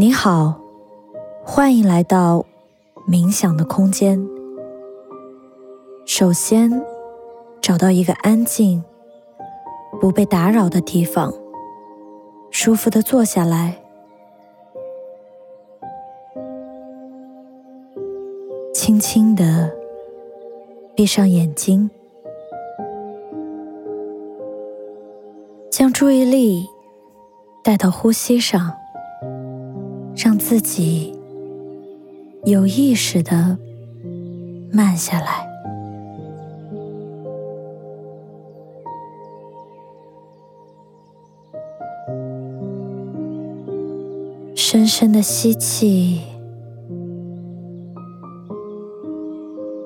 你好，欢迎来到冥想的空间。首先，找到一个安静、不被打扰的地方，舒服的坐下来，轻轻的闭上眼睛，将注意力带到呼吸上。让自己有意识的慢下来，深深的吸气，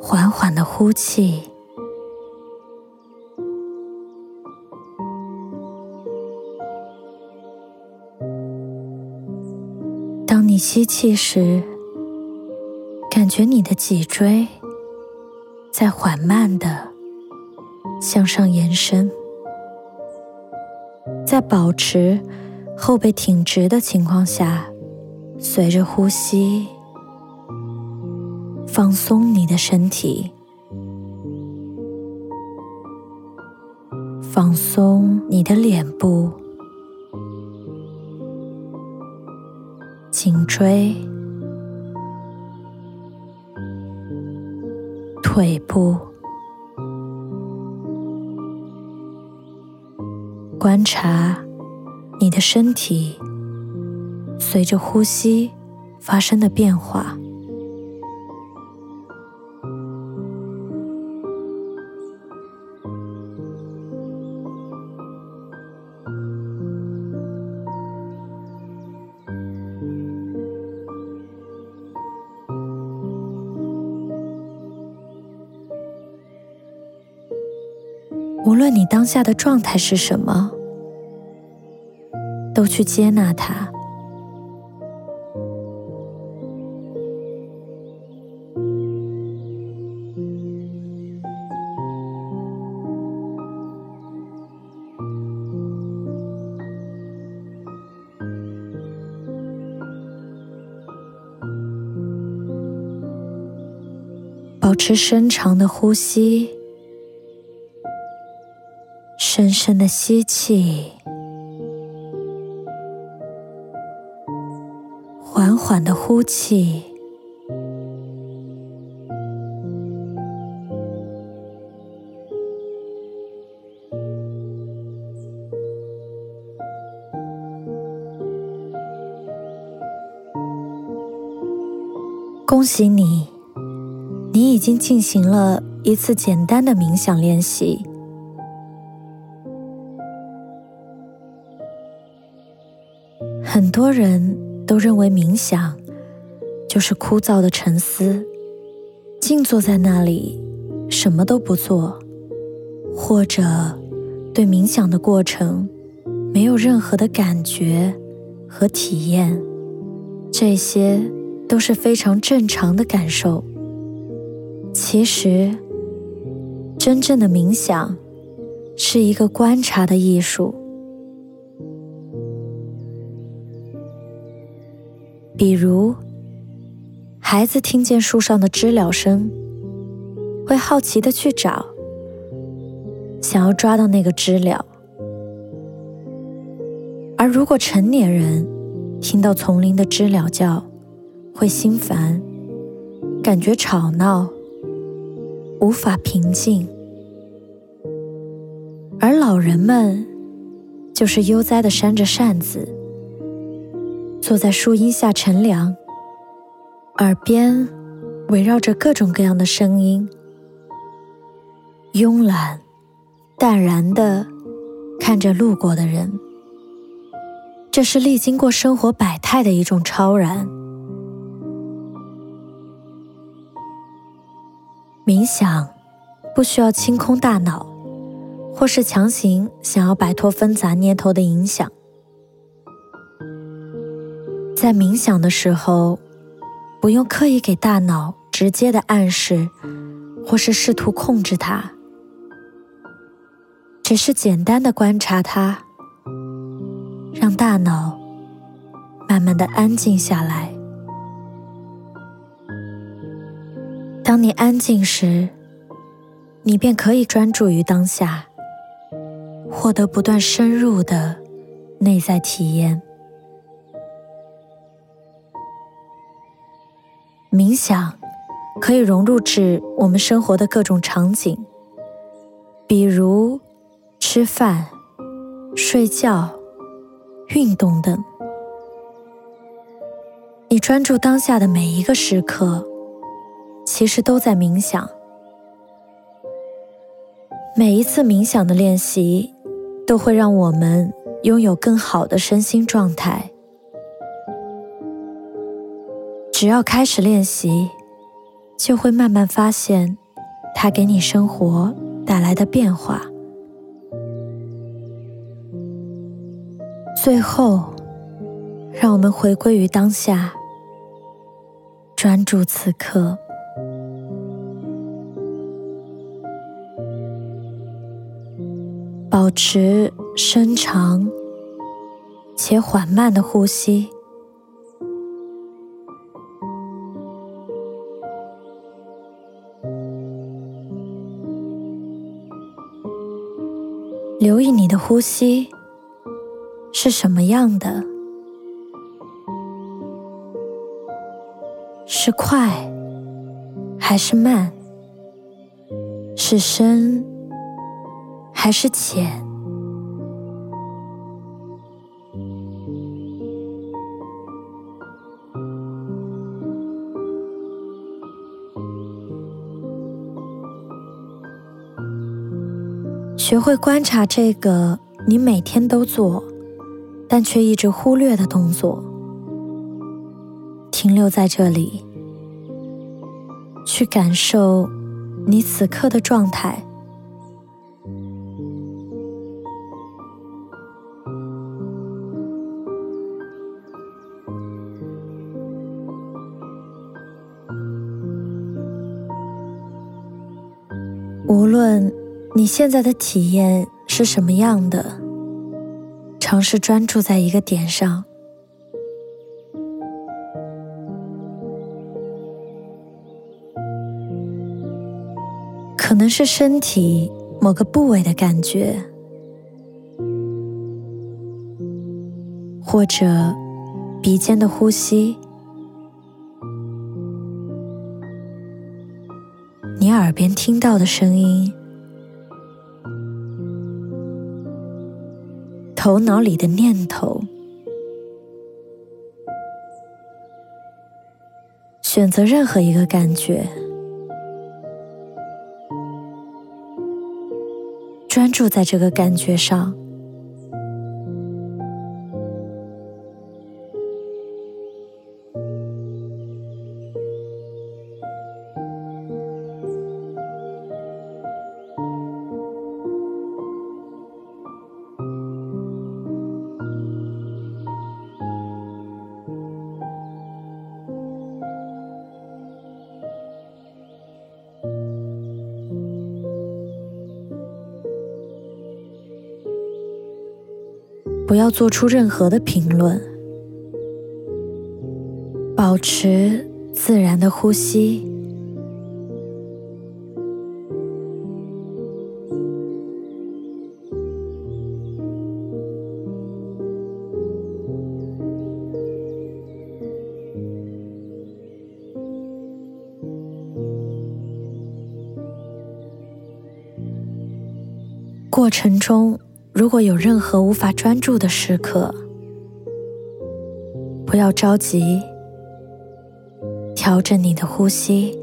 缓缓的呼气。你吸气时，感觉你的脊椎在缓慢的向上延伸，在保持后背挺直的情况下，随着呼吸放松你的身体，放松你的脸部。椎、腿部，观察你的身体随着呼吸发生的变化。无论你当下的状态是什么，都去接纳它。保持深长的呼吸。深深的吸气，缓缓的呼气。恭喜你，你已经进行了一次简单的冥想练习。很多人都认为冥想就是枯燥的沉思，静坐在那里什么都不做，或者对冥想的过程没有任何的感觉和体验，这些都是非常正常的感受。其实，真正的冥想是一个观察的艺术。比如，孩子听见树上的知了声，会好奇的去找，想要抓到那个知了；而如果成年人听到丛林的知了叫，会心烦，感觉吵闹，无法平静；而老人们就是悠哉的扇着扇子。坐在树荫下乘凉，耳边围绕着各种各样的声音，慵懒、淡然的看着路过的人。这是历经过生活百态的一种超然。冥想不需要清空大脑，或是强行想要摆脱纷杂念头的影响。在冥想的时候，不用刻意给大脑直接的暗示，或是试图控制它，只是简单的观察它，让大脑慢慢的安静下来。当你安静时，你便可以专注于当下，获得不断深入的内在体验。冥想可以融入至我们生活的各种场景，比如吃饭、睡觉、运动等。你专注当下的每一个时刻，其实都在冥想。每一次冥想的练习，都会让我们拥有更好的身心状态。只要开始练习，就会慢慢发现它给你生活带来的变化。最后，让我们回归于当下，专注此刻。保持深长且缓慢的呼吸，的呼吸是什么样的，是快还是慢，是深。还是浅，学会观察这个你每天都做，但却一直忽略的动作，停留在这里，去感受你此刻的状态。无论你现在的体验是什么样的，尝试专注在一个点上，可能是身体某个部位的感觉，或者鼻尖的呼吸。你耳边听到的声音，头脑里的念头，选择任何一个感觉，专注在这个感觉上。不要做出任何的评论，保持自然的呼吸。过程中。如果有任何无法专注的时刻，不要着急，调整你的呼吸。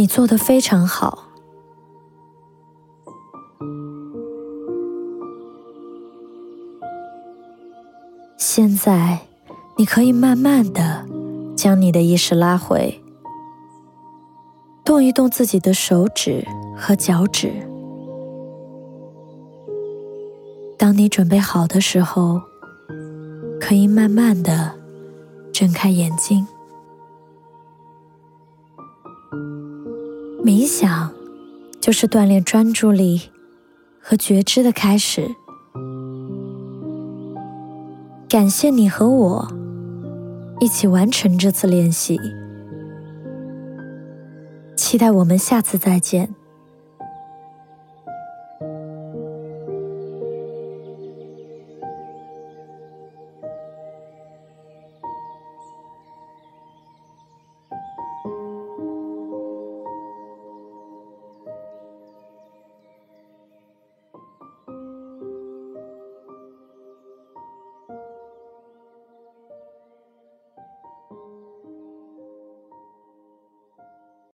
你做的非常好。现在，你可以慢慢的将你的意识拉回，动一动自己的手指和脚趾。当你准备好的时候，可以慢慢的睁开眼睛。冥想就是锻炼专注力和觉知的开始。感谢你和我一起完成这次练习，期待我们下次再见。